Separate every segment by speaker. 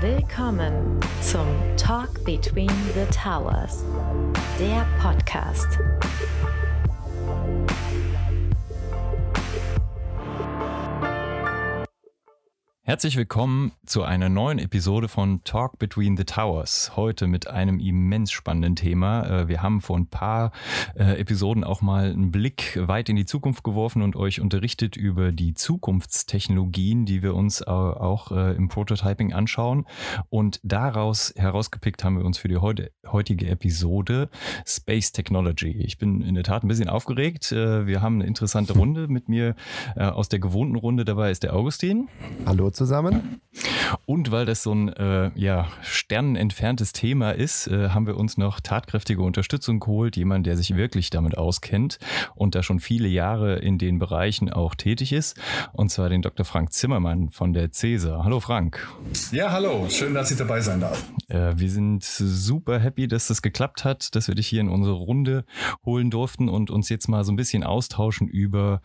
Speaker 1: Willkommen zum Talk Between the Towers, der Podcast.
Speaker 2: Herzlich willkommen zu einer neuen Episode von Talk Between the Towers. Heute mit einem immens spannenden Thema. Äh, wir haben vor ein paar äh, Episoden auch mal einen Blick weit in die Zukunft geworfen und euch unterrichtet über die Zukunftstechnologien, die wir uns auch äh, im Prototyping anschauen. Und daraus herausgepickt haben wir uns für die heutige Episode Space Technology. Ich bin in der Tat ein bisschen aufgeregt. Wir haben eine interessante Runde mit mir aus der gewohnten Runde. Dabei ist der Augustin.
Speaker 3: Hallo zusammen.
Speaker 2: Und weil das so ein äh, ja, sternenentferntes Thema ist, äh, haben wir uns noch tatkräftige Unterstützung geholt. Jemand, der sich wirklich damit auskennt und da schon viele Jahre in den Bereichen auch tätig ist. Und zwar den Dr. Frank Zimmermann von der CESA. Hallo Frank.
Speaker 4: Ja, hallo. Schön, dass ich dabei sein darf.
Speaker 2: Äh, wir sind super happy, dass das geklappt hat, dass wir dich hier in unsere Runde holen durften und uns jetzt mal so ein bisschen austauschen über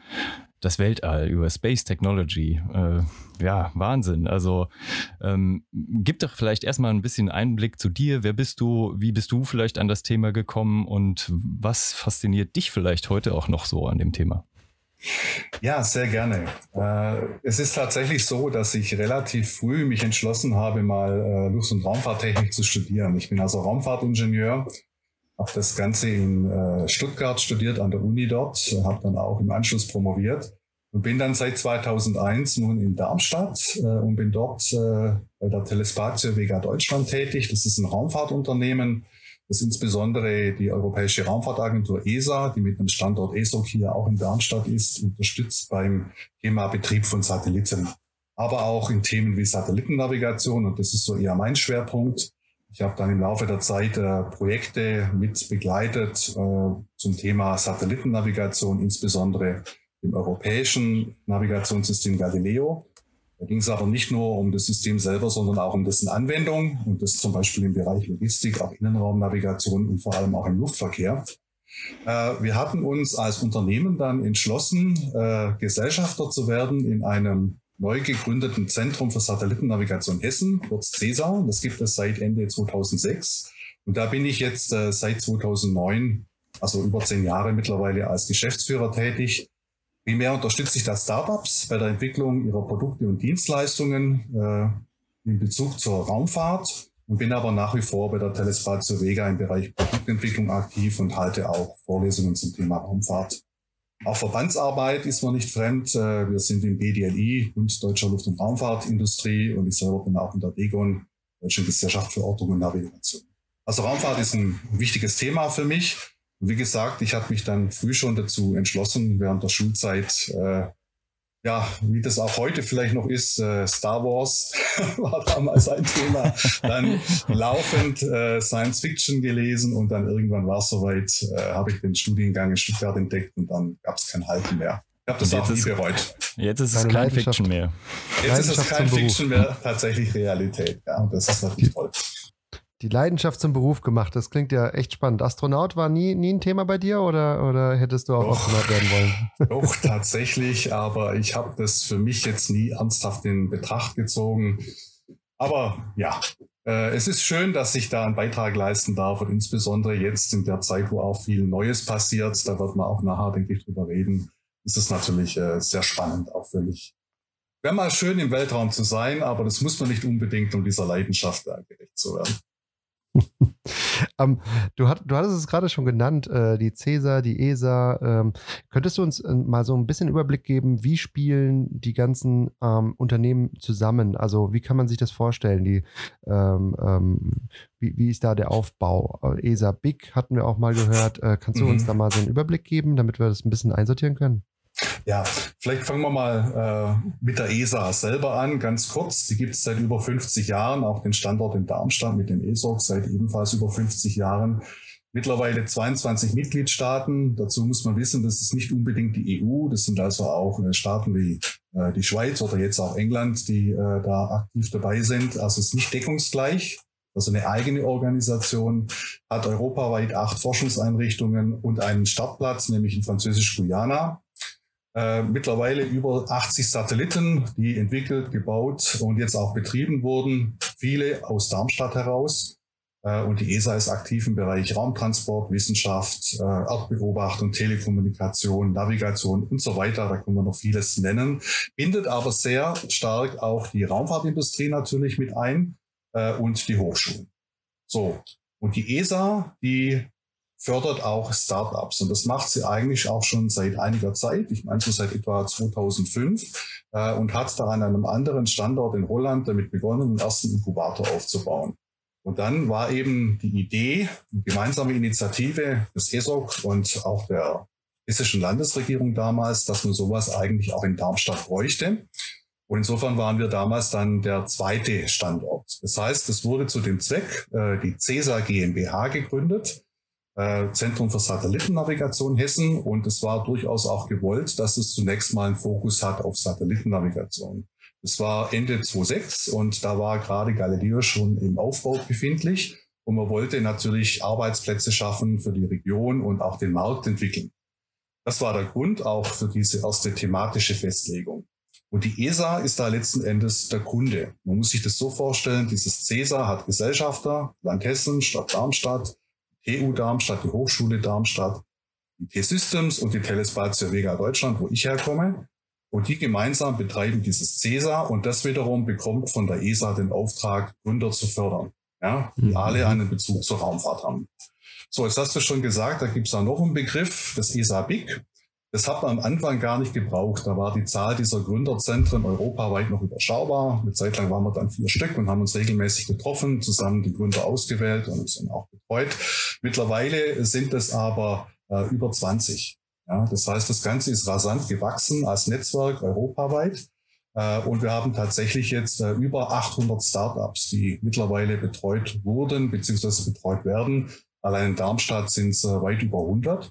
Speaker 2: das Weltall, über Space Technology. Äh, ja, Wahnsinn. Also ähm, gib doch vielleicht erstmal ein bisschen Einblick zu dir. Wer bist du? Wie bist du vielleicht an das Thema gekommen? Und was fasziniert dich vielleicht heute auch noch so an dem Thema?
Speaker 4: Ja, sehr gerne. Äh, es ist tatsächlich so, dass ich relativ früh mich entschlossen habe, mal äh, Luft- und Raumfahrttechnik zu studieren. Ich bin also Raumfahrtingenieur habe das Ganze in äh, Stuttgart studiert, an der Uni dort, habe dann auch im Anschluss promoviert und bin dann seit 2001 nun in Darmstadt äh, und bin dort äh, bei der Telespatio Vega Deutschland tätig. Das ist ein Raumfahrtunternehmen, das insbesondere die Europäische Raumfahrtagentur ESA, die mit einem Standort ESOC hier auch in Darmstadt ist, unterstützt beim Thema Betrieb von Satelliten. Aber auch in Themen wie Satellitennavigation und das ist so eher mein Schwerpunkt. Ich habe dann im Laufe der Zeit äh, Projekte mit begleitet äh, zum Thema Satellitennavigation, insbesondere im europäischen Navigationssystem Galileo. Da ging es aber nicht nur um das System selber, sondern auch um dessen Anwendung und das zum Beispiel im Bereich Logistik, auch Innenraumnavigation und vor allem auch im Luftverkehr. Äh, wir hatten uns als Unternehmen dann entschlossen, äh, Gesellschafter zu werden in einem neu gegründeten Zentrum für Satellitennavigation Hessen, kurz CESA. Das gibt es seit Ende 2006. Und da bin ich jetzt äh, seit 2009, also über zehn Jahre mittlerweile als Geschäftsführer tätig. Primär unterstütze ich da Startups bei der Entwicklung ihrer Produkte und Dienstleistungen äh, in Bezug zur Raumfahrt und bin aber nach wie vor bei der Telespazio Vega im Bereich Produktentwicklung aktiv und halte auch Vorlesungen zum Thema Raumfahrt. Auch Verbandsarbeit ist mir nicht fremd. Äh, wir sind im BDLI, Bund Deutscher Luft- und Raumfahrtindustrie und ich selber bin auch in der DEGON, Deutsche Gesellschaft für Ortung und Navigation. Also Raumfahrt ist ein wichtiges Thema für mich. Und wie gesagt, ich habe mich dann früh schon dazu entschlossen, während der Schulzeit äh, ja, wie das auch heute vielleicht noch ist, äh, Star Wars war damals ein Thema. Dann laufend äh, Science Fiction gelesen und dann irgendwann war es soweit, äh, habe ich den Studiengang in Stuttgart entdeckt und dann gab es kein Halten mehr. Ich habe das
Speaker 2: jetzt
Speaker 4: auch nie
Speaker 2: ist,
Speaker 4: bereut.
Speaker 2: Jetzt ist es kein Fiction mehr.
Speaker 4: Jetzt ist es kein Fiction mehr, tatsächlich Realität. Ja, und das ist natürlich toll
Speaker 3: die Leidenschaft zum Beruf gemacht. Das klingt ja echt spannend. Astronaut war nie, nie ein Thema bei dir oder, oder hättest du auch doch, Astronaut werden wollen?
Speaker 4: Doch, tatsächlich, aber ich habe das für mich jetzt nie ernsthaft in Betracht gezogen. Aber ja, äh, es ist schön, dass ich da einen Beitrag leisten darf und insbesondere jetzt in der Zeit, wo auch viel Neues passiert, da wird man auch nachher, denke ich, drüber reden, ist es natürlich äh, sehr spannend, auch für mich. Wäre mal schön im Weltraum zu sein, aber das muss man nicht unbedingt, um dieser Leidenschaft gerecht zu werden.
Speaker 3: Um, du, hat, du hattest es gerade schon genannt, äh, die CESA, die ESA. Ähm, könntest du uns äh, mal so ein bisschen Überblick geben, wie spielen die ganzen ähm, Unternehmen zusammen? Also wie kann man sich das vorstellen? Die, ähm, ähm wie, wie ist da der Aufbau? Äh, ESA Big hatten wir auch mal gehört. Äh, kannst du mhm. uns da mal so einen Überblick geben, damit wir das ein bisschen einsortieren können?
Speaker 4: Ja, vielleicht fangen wir mal äh, mit der ESA selber an, ganz kurz. Die gibt es seit über 50 Jahren, auch den Standort in Darmstadt mit den ESOC seit ebenfalls über 50 Jahren. Mittlerweile 22 Mitgliedstaaten. Dazu muss man wissen, das ist nicht unbedingt die EU. Das sind also auch äh, Staaten wie äh, die Schweiz oder jetzt auch England, die äh, da aktiv dabei sind. Also es ist nicht deckungsgleich. Also eine eigene Organisation hat europaweit acht Forschungseinrichtungen und einen Startplatz, nämlich in Französisch-Guyana. Äh, mittlerweile über 80 Satelliten, die entwickelt, gebaut und jetzt auch betrieben wurden. viele aus Darmstadt heraus. Äh, und die ESA ist aktiv im Bereich Raumtransport, Wissenschaft, äh, Erdbeobachtung, Telekommunikation, Navigation und so weiter. Da können wir noch vieles nennen. Bindet aber sehr stark auch die Raumfahrtindustrie natürlich mit ein äh, und die Hochschulen. So. Und die ESA, die fördert auch Startups. Und das macht sie eigentlich auch schon seit einiger Zeit. Ich meine so seit etwa 2005 äh, und hat da an einem anderen Standort in Holland damit begonnen, den ersten Inkubator aufzubauen. Und dann war eben die Idee, die gemeinsame Initiative des ESOC und auch der hessischen Landesregierung damals, dass man sowas eigentlich auch in Darmstadt bräuchte. Und insofern waren wir damals dann der zweite Standort. Das heißt, es wurde zu dem Zweck äh, die CESA GmbH gegründet, äh, Zentrum für Satellitennavigation Hessen. Und es war durchaus auch gewollt, dass es zunächst mal einen Fokus hat auf Satellitennavigation. Es war Ende 2006 und da war gerade Galileo schon im Aufbau befindlich. Und man wollte natürlich Arbeitsplätze schaffen für die Region und auch den Markt entwickeln. Das war der Grund auch für diese erste thematische Festlegung. Und die ESA ist da letzten Endes der Kunde. Man muss sich das so vorstellen, dieses CESA hat Gesellschafter, Land Hessen, Stadt Darmstadt, TU Darmstadt, die Hochschule Darmstadt, die T-Systems und die Telespazio Vega Deutschland, wo ich herkomme. Und die gemeinsam betreiben dieses CESA und das wiederum bekommt von der ESA den Auftrag, Gründer zu fördern, ja, die mhm. alle einen Bezug zur Raumfahrt haben. So, jetzt hast du schon gesagt, da gibt es da noch einen Begriff, das ESA BIC. Das hat man am Anfang gar nicht gebraucht. Da war die Zahl dieser Gründerzentren europaweit noch überschaubar. Eine Zeit lang waren wir dann vier Stück und haben uns regelmäßig getroffen, zusammen die Gründer ausgewählt und sind auch betreut. Mittlerweile sind es aber äh, über 20. Ja, das heißt, das Ganze ist rasant gewachsen als Netzwerk europaweit. Äh, und wir haben tatsächlich jetzt äh, über 800 Startups, die mittlerweile betreut wurden bzw. betreut werden. Allein in Darmstadt sind es äh, weit über 100.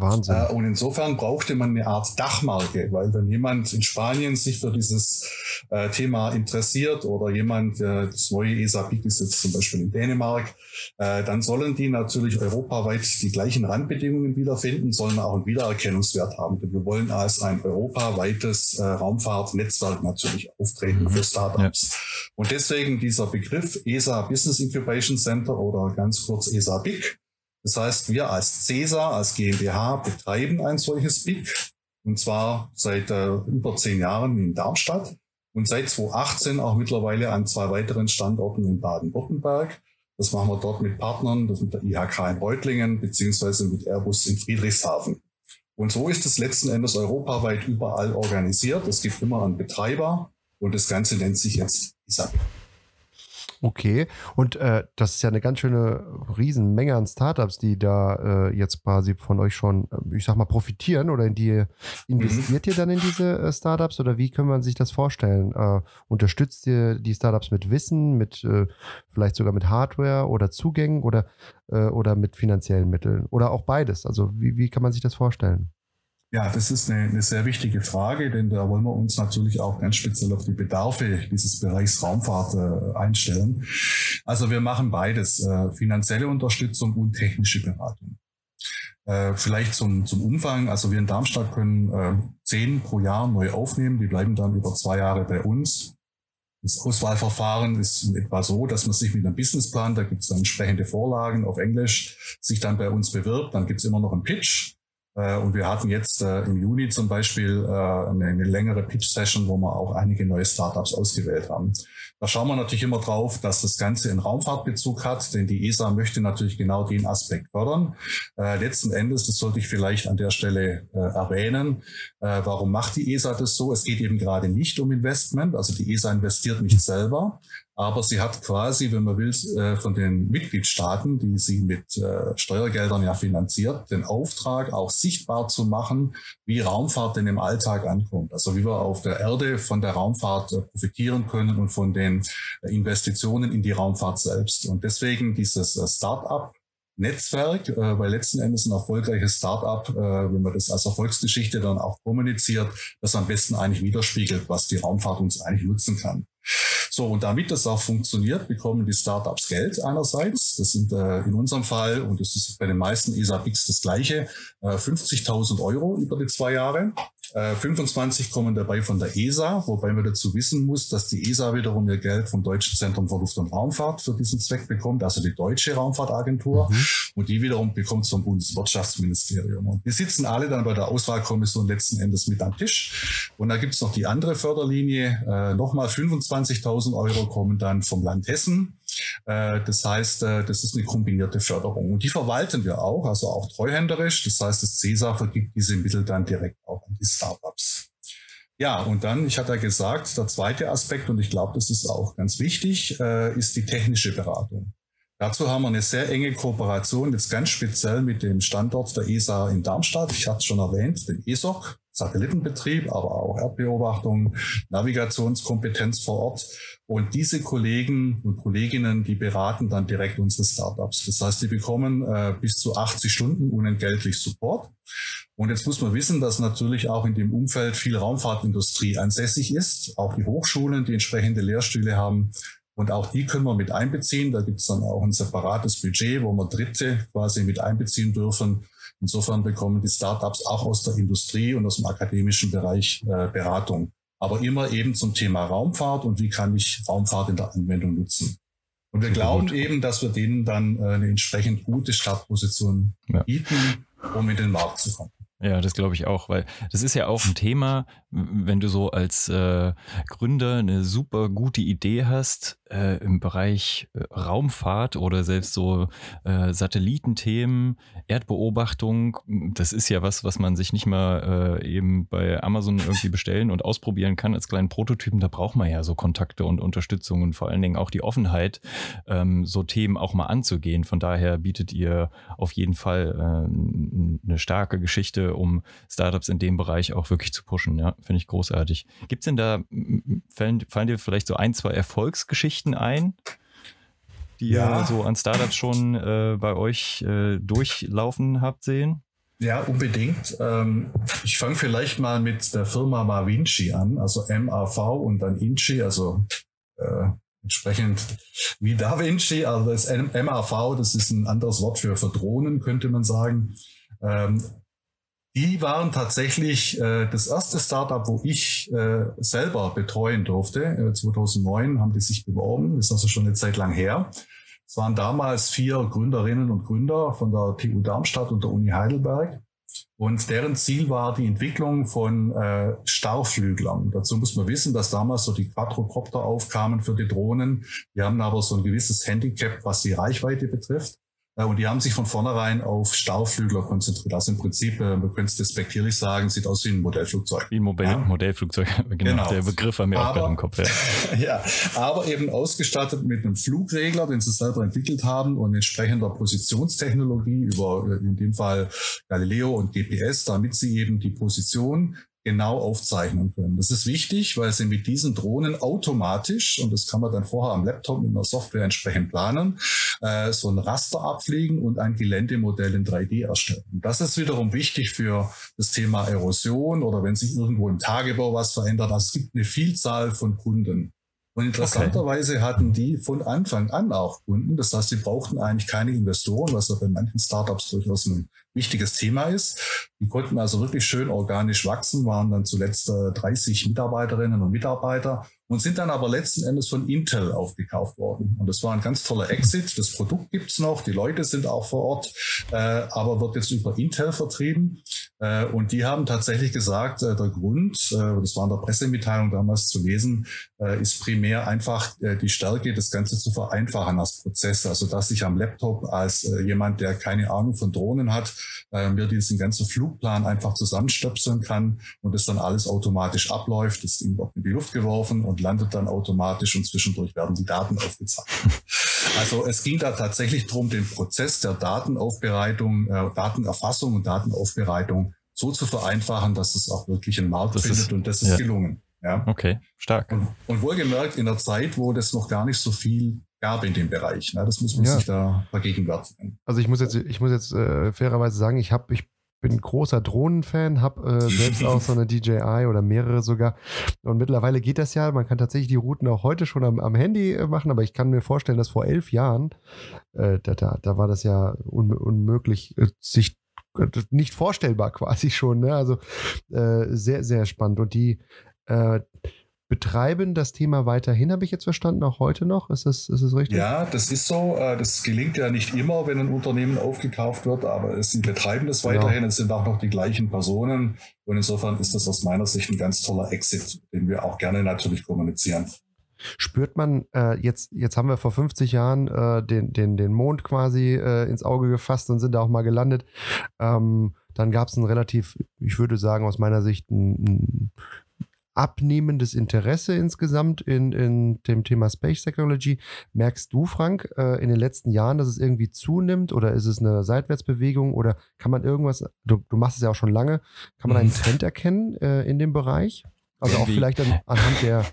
Speaker 3: Wahnsinn.
Speaker 4: Äh, und insofern brauchte man eine Art Dachmarke, weil wenn jemand in Spanien sich für dieses äh, Thema interessiert oder jemand, äh, das neue ESA-PIC ist jetzt zum Beispiel in Dänemark, äh, dann sollen die natürlich europaweit die gleichen Randbedingungen wiederfinden, sollen auch einen Wiedererkennungswert haben. Denn wir wollen als ein europaweites äh, Raumfahrtnetzwerk natürlich auftreten mhm. für Startups. Ja. Und deswegen dieser Begriff ESA Business Incubation Center oder ganz kurz ESA-BIC das heißt, wir als CESA, als GmbH betreiben ein solches BIC und zwar seit äh, über zehn Jahren in Darmstadt und seit 2018 auch mittlerweile an zwei weiteren Standorten in Baden-Württemberg. Das machen wir dort mit Partnern, das mit der IHK in Reutlingen beziehungsweise mit Airbus in Friedrichshafen. Und so ist es letzten Endes europaweit überall organisiert. Es gibt immer einen Betreiber und das Ganze nennt sich jetzt ISAB.
Speaker 3: Okay, und äh, das ist ja eine ganz schöne Riesenmenge an Startups, die da äh, jetzt quasi von euch schon, äh, ich sag mal, profitieren oder in die investiert mhm. ihr dann in diese äh, Startups oder wie kann man sich das vorstellen? Äh, unterstützt ihr die Startups mit Wissen, mit äh, vielleicht sogar mit Hardware oder Zugängen oder, oder mit finanziellen Mitteln oder auch beides? Also wie, wie kann man sich das vorstellen?
Speaker 4: Ja, das ist eine, eine, sehr wichtige Frage, denn da wollen wir uns natürlich auch ganz speziell auf die Bedarfe dieses Bereichs Raumfahrt äh, einstellen. Also wir machen beides, äh, finanzielle Unterstützung und technische Beratung. Äh, vielleicht zum, zum Umfang, also wir in Darmstadt können äh, zehn pro Jahr neu aufnehmen, die bleiben dann über zwei Jahre bei uns. Das Auswahlverfahren ist in etwa so, dass man sich mit einem Businessplan, da gibt es dann entsprechende Vorlagen auf Englisch, sich dann bei uns bewirbt, dann gibt es immer noch einen Pitch und wir hatten jetzt äh, im Juni zum Beispiel äh, eine, längere Pitch-Session, wo wir auch einige neue Startups ausgewählt haben. Da schauen wir natürlich immer drauf, dass das Ganze einen Raumfahrtbezug hat, denn die ESA möchte natürlich genau den Aspekt fördern. Äh, letzten Endes, das sollte ich vielleicht an der Stelle äh, erwähnen, äh, warum macht die ESA das so? Es geht eben gerade nicht um Investment, also die ESA investiert nicht selber, aber sie hat quasi, wenn man will, äh, von den Mitgliedstaaten, die sie mit äh, Steuergeldern ja finanziert, den Auftrag auch sichtbar zu machen, wie Raumfahrt denn im Alltag ankommt. Also wie wir auf der Erde von der Raumfahrt äh, profitieren können und von den Investitionen in die Raumfahrt selbst. Und deswegen dieses Start-up Netzwerk, äh, weil letzten Endes ein erfolgreiches Startup, äh, wenn man das als Erfolgsgeschichte dann auch kommuniziert, das am besten eigentlich widerspiegelt, was die Raumfahrt uns eigentlich nutzen kann. So, und damit das auch funktioniert, bekommen die Startups Geld einerseits. Das sind äh, in unserem Fall, und das ist bei den meisten ESAPIX das gleiche, äh, 50.000 Euro über die zwei Jahre. 25 kommen dabei von der ESA, wobei man dazu wissen muss, dass die ESA wiederum ihr Geld vom Deutschen Zentrum für Luft- und Raumfahrt für diesen Zweck bekommt, also die deutsche Raumfahrtagentur. Mhm. Und die wiederum bekommt vom Bundeswirtschaftsministerium. Und die sitzen alle dann bei der Auswahlkommission letzten Endes mit am Tisch. Und da gibt es noch die andere Förderlinie. Äh, Nochmal 25.000 Euro kommen dann vom Land Hessen. Äh, das heißt, äh, das ist eine kombinierte Förderung. Und die verwalten wir auch, also auch treuhänderisch. Das heißt, das CESA vergibt diese Mittel dann direkt auch an die Startups. Ja, und dann, ich hatte ja gesagt, der zweite Aspekt, und ich glaube, das ist auch ganz wichtig, äh, ist die technische Beratung. Dazu haben wir eine sehr enge Kooperation, jetzt ganz speziell mit dem Standort der ESA in Darmstadt. Ich hatte es schon erwähnt, den ESOC, Satellitenbetrieb, aber auch Erdbeobachtung, Navigationskompetenz vor Ort. Und diese Kollegen und Kolleginnen, die beraten dann direkt unsere Startups. Das heißt, die bekommen äh, bis zu 80 Stunden unentgeltlich Support. Und jetzt muss man wissen, dass natürlich auch in dem Umfeld viel Raumfahrtindustrie ansässig ist. Auch die Hochschulen, die entsprechende Lehrstühle haben. Und auch die können wir mit einbeziehen. Da gibt es dann auch ein separates Budget, wo wir Dritte quasi mit einbeziehen dürfen. Insofern bekommen die Startups auch aus der Industrie und aus dem akademischen Bereich äh, Beratung aber immer eben zum Thema Raumfahrt und wie kann ich Raumfahrt in der Anwendung nutzen. Und wir glauben eben, dass wir denen dann äh, eine entsprechend gute Startposition bieten, um in den Markt zu kommen.
Speaker 2: Ja, das glaube ich auch, weil das ist ja auch ein Thema, wenn du so als äh, Gründer eine super gute Idee hast äh, im Bereich äh, Raumfahrt oder selbst so äh, Satellitenthemen, Erdbeobachtung, das ist ja was, was man sich nicht mal äh, eben bei Amazon irgendwie bestellen und ausprobieren kann als kleinen Prototypen. Da braucht man ja so Kontakte und Unterstützung und vor allen Dingen auch die Offenheit, ähm, so Themen auch mal anzugehen. Von daher bietet ihr auf jeden Fall äh, eine starke Geschichte um Startups in dem Bereich auch wirklich zu pushen. Ja, finde ich großartig. Gibt es denn da, fallen, fallen, dir vielleicht so ein, zwei Erfolgsgeschichten ein, die ja. ihr so an Startups schon äh, bei euch äh, durchlaufen habt sehen?
Speaker 4: Ja, unbedingt. Ähm, ich fange vielleicht mal mit der Firma Mavinci an, also MAV und dann Inci, also äh, entsprechend wie Da Vinci, also das MAV, das ist ein anderes Wort für, für Drohnen, könnte man sagen. Ähm, die waren tatsächlich äh, das erste Startup, wo ich äh, selber betreuen durfte. Äh, 2009 haben die sich beworben, das ist also schon eine Zeit lang her. Es waren damals vier Gründerinnen und Gründer von der TU Darmstadt und der Uni Heidelberg. Und deren Ziel war die Entwicklung von äh, Stauflüglern. Dazu muss man wissen, dass damals so die Quadrocopter aufkamen für die Drohnen. Die haben aber so ein gewisses Handicap, was die Reichweite betrifft. Äh, und die haben sich von vornherein auf Stauflügler konzentriert. Also im Prinzip, äh, man könnte es despektierlich sagen, sieht aus wie ein Modellflugzeug.
Speaker 2: Wie ein Modell, ja? Modellflugzeug, genau, genau, Der Begriff war mir aber, auch gerade im Kopf.
Speaker 4: Ja. ja, aber eben ausgestattet mit einem Flugregler, den sie selber entwickelt haben und entsprechender Positionstechnologie über äh, in dem Fall Galileo und GPS, damit sie eben die Position genau aufzeichnen können. Das ist wichtig, weil sie mit diesen Drohnen automatisch, und das kann man dann vorher am Laptop mit einer Software entsprechend planen, äh, so ein Raster abfliegen und ein Geländemodell in 3D erstellen. Das ist wiederum wichtig für das Thema Erosion oder wenn sich irgendwo im Tagebau was verändert. Also es gibt eine Vielzahl von Kunden. Und interessanterweise okay. hatten die von Anfang an auch Kunden. Das heißt, sie brauchten eigentlich keine Investoren, was ja bei manchen Startups durchaus ein wichtiges Thema ist. Die konnten also wirklich schön organisch wachsen, waren dann zuletzt 30 Mitarbeiterinnen und Mitarbeiter und sind dann aber letzten Endes von Intel aufgekauft worden. Und das war ein ganz toller Exit. Das Produkt gibt's noch, die Leute sind auch vor Ort, äh, aber wird jetzt über Intel vertrieben. Äh, und die haben tatsächlich gesagt, äh, der Grund, äh, das war in der Pressemitteilung damals zu lesen, äh, ist primär einfach äh, die Stärke, das Ganze zu vereinfachen als Prozess. Also dass ich am Laptop als jemand, der keine Ahnung von Drohnen hat, mir diesen ganzen Flugplan einfach zusammenstöpseln kann und es dann alles automatisch abläuft. Das Ding in die Luft geworfen und landet dann automatisch und zwischendurch werden die Daten aufgezeichnet. Also es ging da tatsächlich darum, den Prozess der Datenaufbereitung, äh, Datenerfassung und Datenaufbereitung so zu vereinfachen, dass es auch wirklich einen Markt das findet ist, und das ist ja. gelungen.
Speaker 2: Ja. Okay, stark.
Speaker 4: Und, und, wohlgemerkt in der Zeit, wo das noch gar nicht so viel gab in dem Bereich. Ne? Das muss man ja. sich da vergegenwärtigen.
Speaker 3: Also ich muss jetzt, ich muss jetzt äh, fairerweise sagen, ich habe, ich bin großer Drohnenfan, habe äh, selbst auch so eine DJI oder mehrere sogar. Und mittlerweile geht das ja. Man kann tatsächlich die Routen auch heute schon am, am Handy äh, machen, aber ich kann mir vorstellen, dass vor elf Jahren, äh, da, da, da war das ja un, unmöglich, äh, sich nicht vorstellbar quasi schon. Ne? Also äh, sehr, sehr spannend. Und die äh, betreiben das Thema weiterhin, habe ich jetzt verstanden, auch heute noch. Ist das, ist das richtig?
Speaker 4: Ja, das ist so. Äh, das gelingt ja nicht immer, wenn ein Unternehmen aufgekauft wird, aber sie betreiben das genau. weiterhin. Genau. Es sind auch noch die gleichen Personen. Und insofern ist das aus meiner Sicht ein ganz toller Exit, den wir auch gerne natürlich kommunizieren.
Speaker 3: Spürt man, äh, jetzt, jetzt haben wir vor 50 Jahren äh, den, den, den Mond quasi äh, ins Auge gefasst und sind da auch mal gelandet. Ähm, dann gab es ein relativ, ich würde sagen, aus meiner Sicht ein abnehmendes Interesse insgesamt in, in dem Thema Space Technology. Merkst du, Frank, äh, in den letzten Jahren, dass es irgendwie zunimmt oder ist es eine Seitwärtsbewegung oder kann man irgendwas, du, du machst es ja auch schon lange, kann man einen mhm. Trend erkennen äh, in dem Bereich? Also auch vielleicht an, anhand der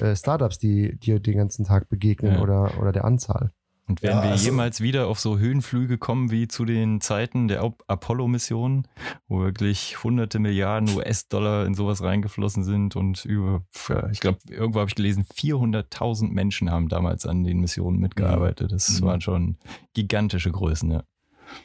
Speaker 3: äh, Startups, die dir den ganzen Tag begegnen ja. oder, oder der Anzahl.
Speaker 2: Und werden ja, wir also, jemals wieder auf so Höhenflüge kommen wie zu den Zeiten der Apollo-Mission, wo wirklich hunderte Milliarden US-Dollar in sowas reingeflossen sind und über, ich glaube, irgendwo habe ich gelesen, 400.000 Menschen haben damals an den Missionen mitgearbeitet. Das mhm. waren schon gigantische Größen, ja.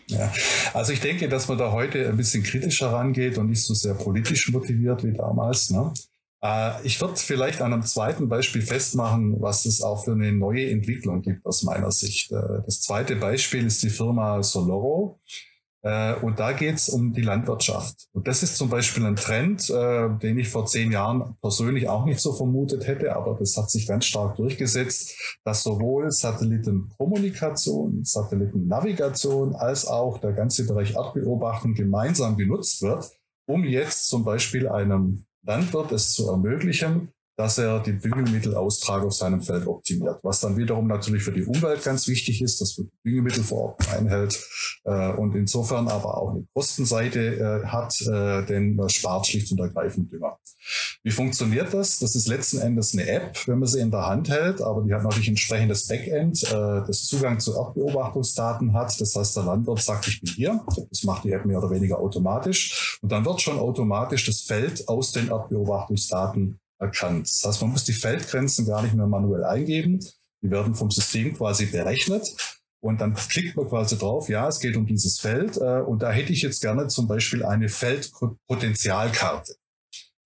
Speaker 4: Ja, also ich denke, dass man da heute ein bisschen kritischer rangeht und nicht so sehr politisch motiviert wie damals. Ne? Äh, ich würde vielleicht an einem zweiten Beispiel festmachen, was es auch für eine neue Entwicklung gibt aus meiner Sicht. Äh, das zweite Beispiel ist die Firma Soloro. Äh, und da geht es um die Landwirtschaft. Und das ist zum Beispiel ein Trend, den ich vor zehn Jahren persönlich auch nicht so vermutet hätte, aber das hat sich ganz stark durchgesetzt, dass sowohl Satellitenkommunikation, Satellitennavigation als auch der ganze Bereich Erdbeobachtung gemeinsam genutzt wird, um jetzt zum Beispiel einem Landwirt es zu ermöglichen, dass er den Düngemittelaustrag auf seinem Feld optimiert. Was dann wiederum natürlich für die Umwelt ganz wichtig ist, dass man Düngemittelverordnung einhält äh, und insofern aber auch eine Kostenseite äh, hat, äh, denn man spart schlicht und ergreifend Dünger. Wie funktioniert das? Das ist letzten Endes eine App, wenn man sie in der Hand hält, aber die hat natürlich entsprechendes Backend, das Zugang zu Erdbeobachtungsdaten hat. Das heißt, der Landwirt sagt, ich bin hier. Das macht die App mehr oder weniger automatisch. Und dann wird schon automatisch das Feld aus den Erdbeobachtungsdaten erkannt. Das heißt, man muss die Feldgrenzen gar nicht mehr manuell eingeben. Die werden vom System quasi berechnet. Und dann klickt man quasi drauf, ja, es geht um dieses Feld. Äh, und da hätte ich jetzt gerne zum Beispiel eine Feldpotenzialkarte.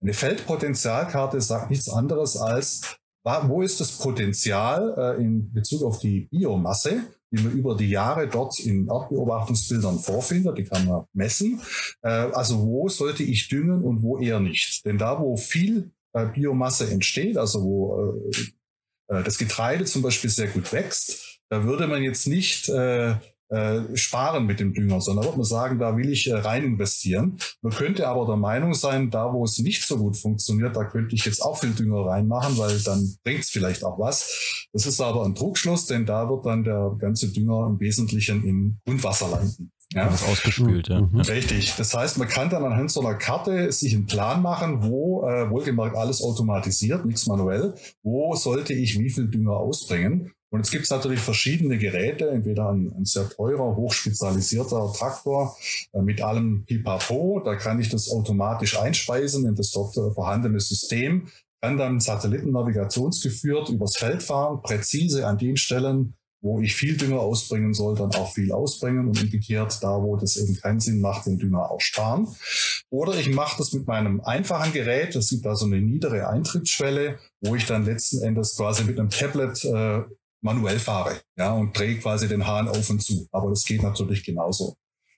Speaker 4: Eine Feldpotenzialkarte sagt nichts anderes als, wo ist das Potenzial äh, in Bezug auf die Biomasse, die man über die Jahre dort in Erdbeobachtungsbildern vorfindet, die kann man messen. Äh, also wo sollte ich düngen und wo eher nicht? Denn da, wo viel äh, Biomasse entsteht, also wo äh, äh, das Getreide zum Beispiel sehr gut wächst, da würde man jetzt nicht äh, äh, sparen mit dem Dünger, sondern würde man sagen, da will ich äh, rein investieren. Man könnte aber der Meinung sein, da wo es nicht so gut funktioniert, da könnte ich jetzt auch viel Dünger reinmachen, weil dann bringt es vielleicht auch was. Das ist aber ein Trugschluss, denn da wird dann der ganze Dünger im Wesentlichen im Grundwasser landen.
Speaker 2: Ja. Das ausgespült, ja. Mhm.
Speaker 4: Richtig. Das heißt, man kann dann anhand so einer Karte sich einen Plan machen, wo, äh, wohlgemerkt alles automatisiert, nichts manuell, wo sollte ich wie viel Dünger ausbringen. Und jetzt gibt natürlich verschiedene Geräte, entweder ein, ein sehr teurer, hochspezialisierter Traktor äh, mit allem Pipapo, da kann ich das automatisch einspeisen in das dort äh, vorhandene System, kann dann satellitennavigationsgeführt übers Feld fahren, präzise an den Stellen, wo ich viel Dünger ausbringen soll, dann auch viel ausbringen und umgekehrt da, wo das eben keinen Sinn macht, den Dünger auch sparen. Oder ich mache das mit meinem einfachen Gerät, das gibt da so eine niedere Eintrittsschwelle, wo ich dann letzten Endes quasi mit einem Tablet äh, manuell fahre ja, und drehe quasi den Hahn auf und zu. Aber das geht natürlich genauso.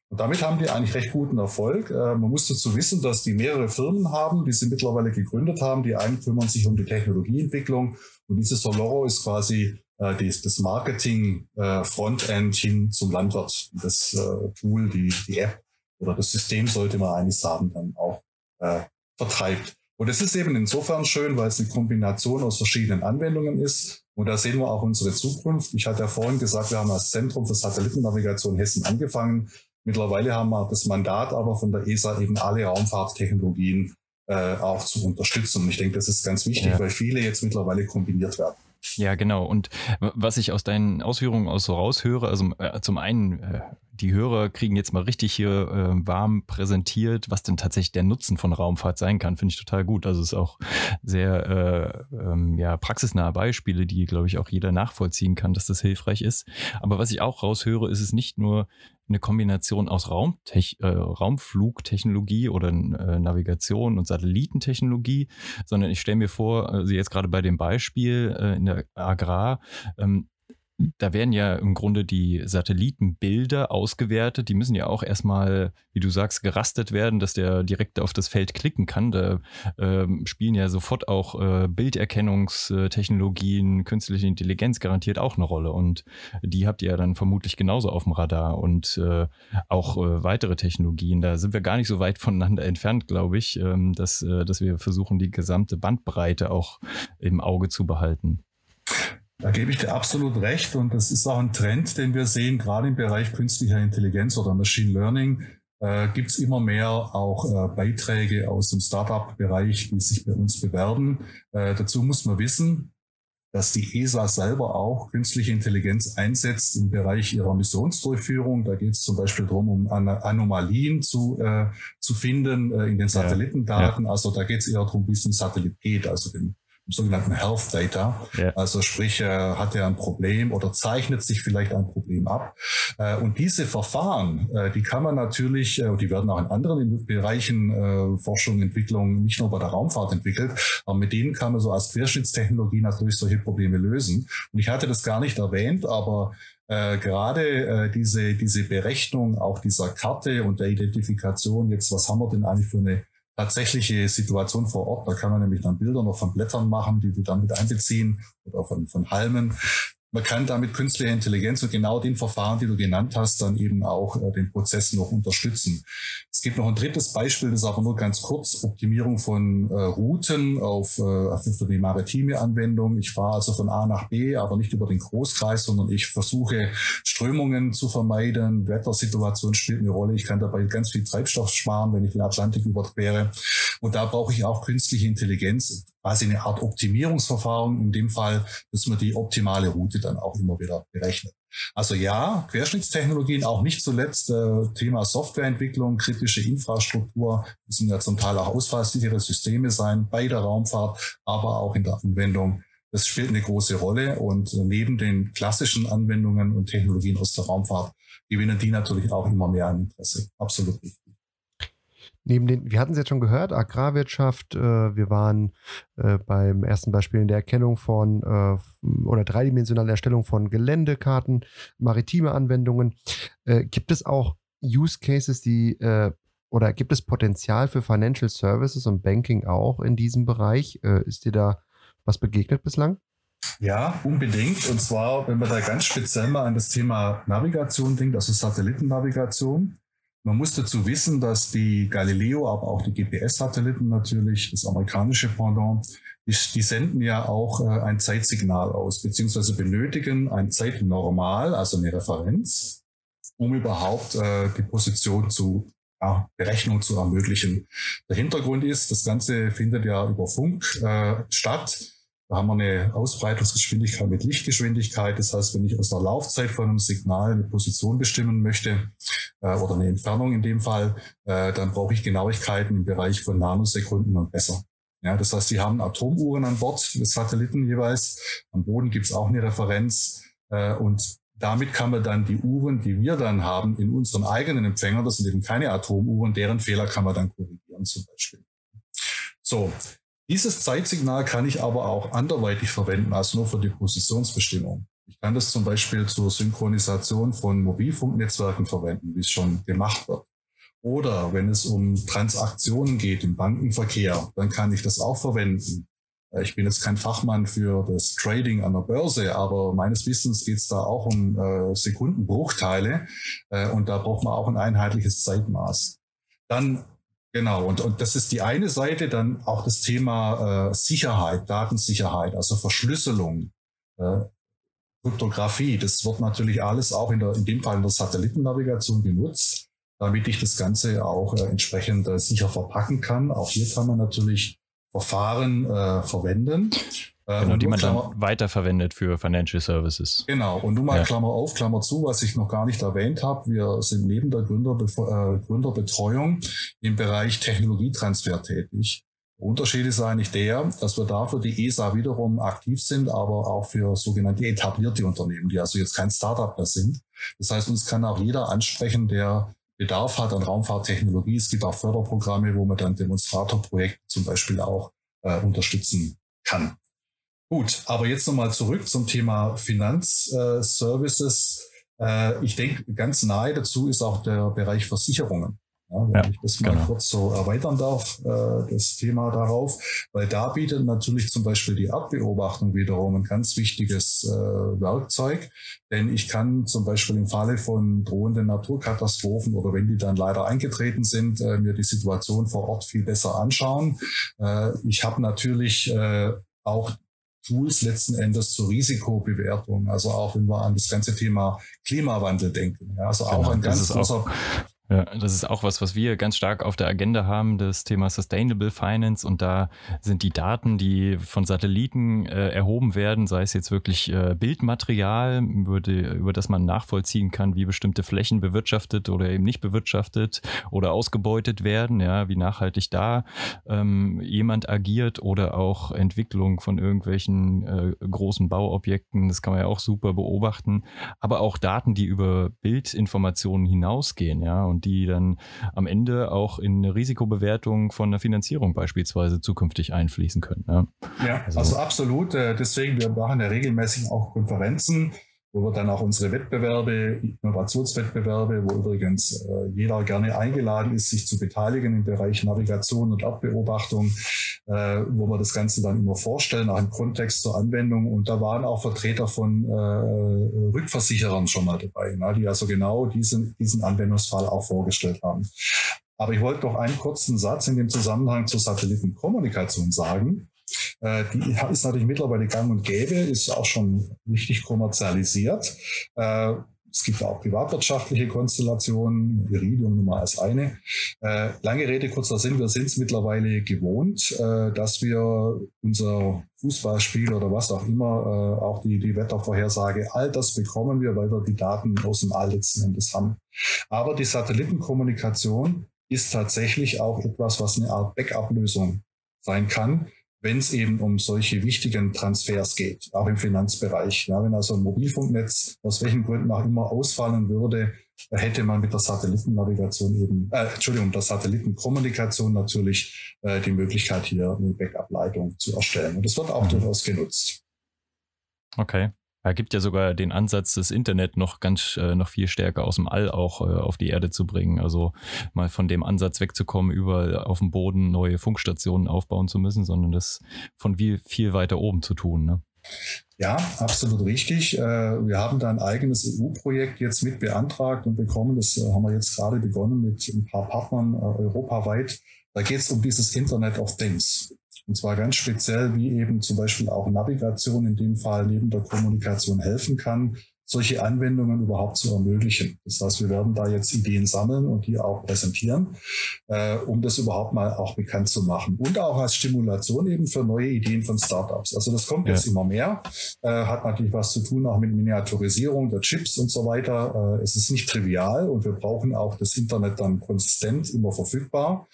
Speaker 4: Und damit haben die eigentlich recht guten Erfolg. Äh, man muss dazu wissen, dass die mehrere Firmen haben, die sie mittlerweile gegründet haben. Die einen kümmern sich um die Technologieentwicklung und dieses Soloro ist quasi äh, die, das Marketing äh, Frontend hin zum Landwirt. Das äh, Tool, die, die App oder das System sollte man eigentlich sagen, dann auch äh, vertreibt. Und es ist eben insofern schön, weil es eine Kombination aus verschiedenen Anwendungen ist. Und da sehen wir auch unsere Zukunft. Ich hatte ja vorhin gesagt, wir haben als Zentrum für Satellitennavigation Hessen angefangen. Mittlerweile haben wir das Mandat aber von der ESA eben alle Raumfahrttechnologien äh, auch zu unterstützen. Und ich denke, das ist ganz wichtig, ja. weil viele jetzt mittlerweile kombiniert werden.
Speaker 2: Ja, genau. Und was ich aus deinen Ausführungen aus so raushöre, also äh, zum einen, äh, die Hörer kriegen jetzt mal richtig hier äh, warm präsentiert, was denn tatsächlich der Nutzen von Raumfahrt sein kann. Finde ich total gut. Also es ist auch sehr äh, ähm, ja, praxisnahe Beispiele, die, glaube ich, auch jeder nachvollziehen kann, dass das hilfreich ist. Aber was ich auch raushöre, ist es nicht nur eine Kombination aus Raumtech, äh, Raumflugtechnologie oder äh, Navigation und Satellitentechnologie, sondern ich stelle mir vor, also jetzt gerade bei dem Beispiel äh, in der Agrar, ähm, da werden ja im Grunde die Satellitenbilder ausgewertet. Die müssen ja auch erstmal, wie du sagst, gerastet werden, dass der direkt auf das Feld klicken kann. Da äh, spielen ja sofort auch äh, Bilderkennungstechnologien, künstliche Intelligenz garantiert auch eine Rolle. Und die habt ihr ja dann vermutlich genauso auf dem Radar und äh, auch äh, weitere Technologien. Da sind wir gar nicht so weit voneinander entfernt, glaube ich, ähm, dass, äh, dass wir versuchen, die gesamte Bandbreite auch im Auge zu behalten.
Speaker 4: Da gebe ich dir absolut recht und das ist auch ein Trend, den wir sehen, gerade im Bereich künstlicher Intelligenz oder Machine Learning. Äh, Gibt es immer mehr auch äh, Beiträge aus dem Startup-Bereich, die sich bei uns bewerben. Äh, dazu muss man wissen, dass die ESA selber auch künstliche Intelligenz einsetzt im Bereich ihrer Missionsdurchführung. Da geht es zum Beispiel darum, um An Anomalien zu, äh, zu finden äh, in den Satellitendaten. Ja, ja. Also da geht es eher darum, wie es im Satellit geht, also den sogenannten Health Data. Ja. Also sprich, äh, hat er ein Problem oder zeichnet sich vielleicht ein Problem ab. Äh, und diese Verfahren, äh, die kann man natürlich, äh, die werden auch in anderen Bereichen äh, Forschung, Entwicklung, nicht nur bei der Raumfahrt entwickelt, aber mit denen kann man so als Querschnittstechnologie natürlich solche Probleme lösen. Und ich hatte das gar nicht erwähnt, aber äh, gerade äh, diese, diese Berechnung auch dieser Karte und der Identifikation, jetzt was haben wir denn eigentlich für eine tatsächliche Situation vor Ort. Da kann man nämlich dann Bilder noch von Blättern machen, die wir dann mit einbeziehen oder von, von Halmen. Man kann damit künstliche Intelligenz und genau den Verfahren, die du genannt hast, dann eben auch äh, den Prozess noch unterstützen. Es gibt noch ein drittes Beispiel, das ist aber nur ganz kurz, Optimierung von äh, Routen auf, äh, für die maritime Anwendung. Ich fahre also von A nach B, aber nicht über den Großkreis, sondern ich versuche Strömungen zu vermeiden. Wettersituation spielt eine Rolle. Ich kann dabei ganz viel Treibstoff sparen, wenn ich den Atlantik überquere. Und da brauche ich auch künstliche Intelligenz, quasi eine Art Optimierungsverfahren. In dem Fall, dass man die optimale Route dann auch immer wieder berechnet. Also ja, Querschnittstechnologien auch nicht zuletzt äh, Thema Softwareentwicklung, kritische Infrastruktur müssen ja zum Teil auch ausfallsichere Systeme sein bei der Raumfahrt, aber auch in der Anwendung. Das spielt eine große Rolle und neben den klassischen Anwendungen und Technologien aus der Raumfahrt gewinnen die natürlich auch immer mehr an Interesse. Absolut richtig.
Speaker 3: Neben den, wir hatten es jetzt schon gehört, Agrarwirtschaft, äh, wir waren äh, beim ersten Beispiel in der Erkennung von äh, oder dreidimensionalen Erstellung von Geländekarten, maritime Anwendungen. Äh, gibt es auch Use Cases, die äh, oder gibt es Potenzial für Financial Services und Banking auch in diesem Bereich? Äh, ist dir da was begegnet bislang?
Speaker 4: Ja, unbedingt. Und zwar, wenn man da ganz speziell mal an das Thema Navigation denkt, also Satellitennavigation. Man muss dazu wissen, dass die Galileo, aber auch die GPS-Satelliten natürlich, das amerikanische Pendant, die, die senden ja auch äh, ein Zeitsignal aus, beziehungsweise benötigen ein Zeitnormal, also eine Referenz, um überhaupt äh, die Position zu ja, Berechnung zu ermöglichen. Der Hintergrund ist, das Ganze findet ja über Funk äh, statt. Da haben wir eine Ausbreitungsgeschwindigkeit mit Lichtgeschwindigkeit. Das heißt, wenn ich aus der Laufzeit von einem Signal eine Position bestimmen möchte äh, oder eine Entfernung in dem Fall, äh, dann brauche ich Genauigkeiten im Bereich von Nanosekunden und besser. Ja, das heißt, die haben Atomuhren an Bord des Satelliten jeweils. Am Boden gibt es auch eine Referenz. Äh, und damit kann man dann die Uhren, die wir dann haben, in unseren eigenen Empfängern, das sind eben keine Atomuhren, deren Fehler kann man dann korrigieren zum Beispiel. So, dieses Zeitsignal kann ich aber auch anderweitig verwenden als nur für die Positionsbestimmung. Ich kann das zum Beispiel zur Synchronisation von Mobilfunknetzwerken verwenden, wie es schon gemacht wird. Oder wenn es um Transaktionen geht im Bankenverkehr, dann kann ich das auch verwenden. Äh, ich bin jetzt kein Fachmann für das Trading an der Börse, aber meines Wissens geht es da auch um äh, Sekundenbruchteile äh, und da braucht man auch ein einheitliches Zeitmaß. Dann Genau, und, und das ist die eine Seite, dann auch das Thema äh, Sicherheit, Datensicherheit, also Verschlüsselung, äh, Kryptographie. Das wird natürlich alles auch in, der, in dem Fall in der Satellitennavigation genutzt, damit ich das Ganze auch äh, entsprechend äh, sicher verpacken kann. Auch hier kann man natürlich Verfahren äh, verwenden.
Speaker 2: Äh, genau, die man Klammer, dann weiterverwendet für Financial Services.
Speaker 4: Genau, und nun mal ja. Klammer auf, Klammer zu, was ich noch gar nicht erwähnt habe. Wir sind neben der Gründerbe äh, Gründerbetreuung im Bereich Technologietransfer tätig. Unterschied ist eigentlich der, dass wir da für die ESA wiederum aktiv sind, aber auch für sogenannte etablierte Unternehmen, die also jetzt kein Startup mehr sind. Das heißt, uns kann auch jeder ansprechen, der Bedarf hat an Raumfahrttechnologie. Es gibt auch Förderprogramme, wo man dann Demonstratorprojekte zum Beispiel auch äh, unterstützen kann. Gut, aber jetzt nochmal zurück zum Thema Finanzservices. Äh, ich denke, ganz nahe dazu ist auch der Bereich Versicherungen. Ja, wenn ja, ich das mal genau. kurz so erweitern darf, äh, das Thema darauf, weil da bietet natürlich zum Beispiel die Erdbeobachtung wiederum ein ganz wichtiges äh, Werkzeug, denn ich kann zum Beispiel im Falle von drohenden Naturkatastrophen oder wenn die dann leider eingetreten sind, äh, mir die Situation vor Ort viel besser anschauen. Äh, ich habe natürlich äh, auch Tools letzten Endes zur Risikobewertung, also auch wenn wir an das ganze Thema Klimawandel denken. Ja, also genau, auch ein ganz großer
Speaker 2: ja, das ist auch was, was wir ganz stark auf der Agenda haben, das Thema Sustainable Finance. Und da sind die Daten, die von Satelliten äh, erhoben werden, sei es jetzt wirklich äh, Bildmaterial, über, die, über das man nachvollziehen kann, wie bestimmte Flächen bewirtschaftet oder eben nicht bewirtschaftet oder ausgebeutet werden, ja, wie nachhaltig da ähm, jemand agiert oder auch Entwicklung von irgendwelchen äh, großen Bauobjekten. Das kann man ja auch super beobachten. Aber auch Daten, die über Bildinformationen hinausgehen, ja die dann am Ende auch in eine Risikobewertung von einer Finanzierung beispielsweise zukünftig einfließen können.
Speaker 4: Ja, ja also, also absolut. Äh, deswegen, wir machen ja regelmäßig auch Konferenzen wo wir dann auch unsere Wettbewerbe, Innovationswettbewerbe, wo übrigens äh, jeder gerne eingeladen ist, sich zu beteiligen im Bereich Navigation und Erdbeobachtung, äh, wo wir das Ganze dann immer vorstellen, auch im Kontext zur Anwendung. Und da waren auch Vertreter von äh, Rückversicherern schon mal dabei, na, die also genau diesen, diesen Anwendungsfall auch vorgestellt haben. Aber ich wollte noch einen kurzen Satz in dem Zusammenhang zur Satellitenkommunikation sagen. Äh, die ist natürlich mittlerweile gang und gäbe, ist auch schon richtig kommerzialisiert. Äh, es gibt auch privatwirtschaftliche Konstellationen, Iridium Nummer als eine. Äh, lange Rede, kurzer Sinn, wir sind es mittlerweile gewohnt, dass wir unser Fußballspiel oder was auch immer, auch die, die Wettervorhersage, all das bekommen wir, weil wir die Daten aus dem All letzten Endes haben. Aber die Satellitenkommunikation ist tatsächlich auch etwas, was eine Art Backup-Lösung sein kann, wenn es eben um solche wichtigen Transfers geht, auch im Finanzbereich. Ja, wenn also ein Mobilfunknetz aus welchen Gründen auch immer ausfallen würde, hätte man mit der Satellitennavigation eben, äh, Entschuldigung, der Satellitenkommunikation natürlich äh, die Möglichkeit, hier eine Backup-Leitung zu erstellen. Und das wird auch mhm. durchaus genutzt.
Speaker 2: Okay. Er gibt ja sogar den Ansatz, das Internet noch ganz, äh, noch viel stärker aus dem All auch äh, auf die Erde zu bringen. Also mal von dem Ansatz wegzukommen, überall auf dem Boden neue Funkstationen aufbauen zu müssen, sondern das von viel, viel weiter oben zu tun. Ne?
Speaker 4: Ja, absolut richtig. Äh, wir haben da ein eigenes EU-Projekt jetzt mit beantragt und bekommen. Das äh, haben wir jetzt gerade begonnen mit ein paar Partnern äh, europaweit. Da geht es um dieses Internet of Things. Und zwar ganz speziell, wie eben zum Beispiel auch Navigation in dem Fall neben der Kommunikation helfen kann, solche Anwendungen überhaupt zu ermöglichen. Das heißt, wir werden da jetzt Ideen sammeln und die auch präsentieren, äh, um das überhaupt mal auch bekannt zu machen. Und auch als Stimulation eben für neue Ideen von Startups. Also das kommt ja. jetzt immer mehr, äh, hat natürlich was zu tun auch mit Miniaturisierung der Chips und so weiter. Äh, es ist nicht trivial und wir brauchen auch das Internet dann konsistent immer verfügbar.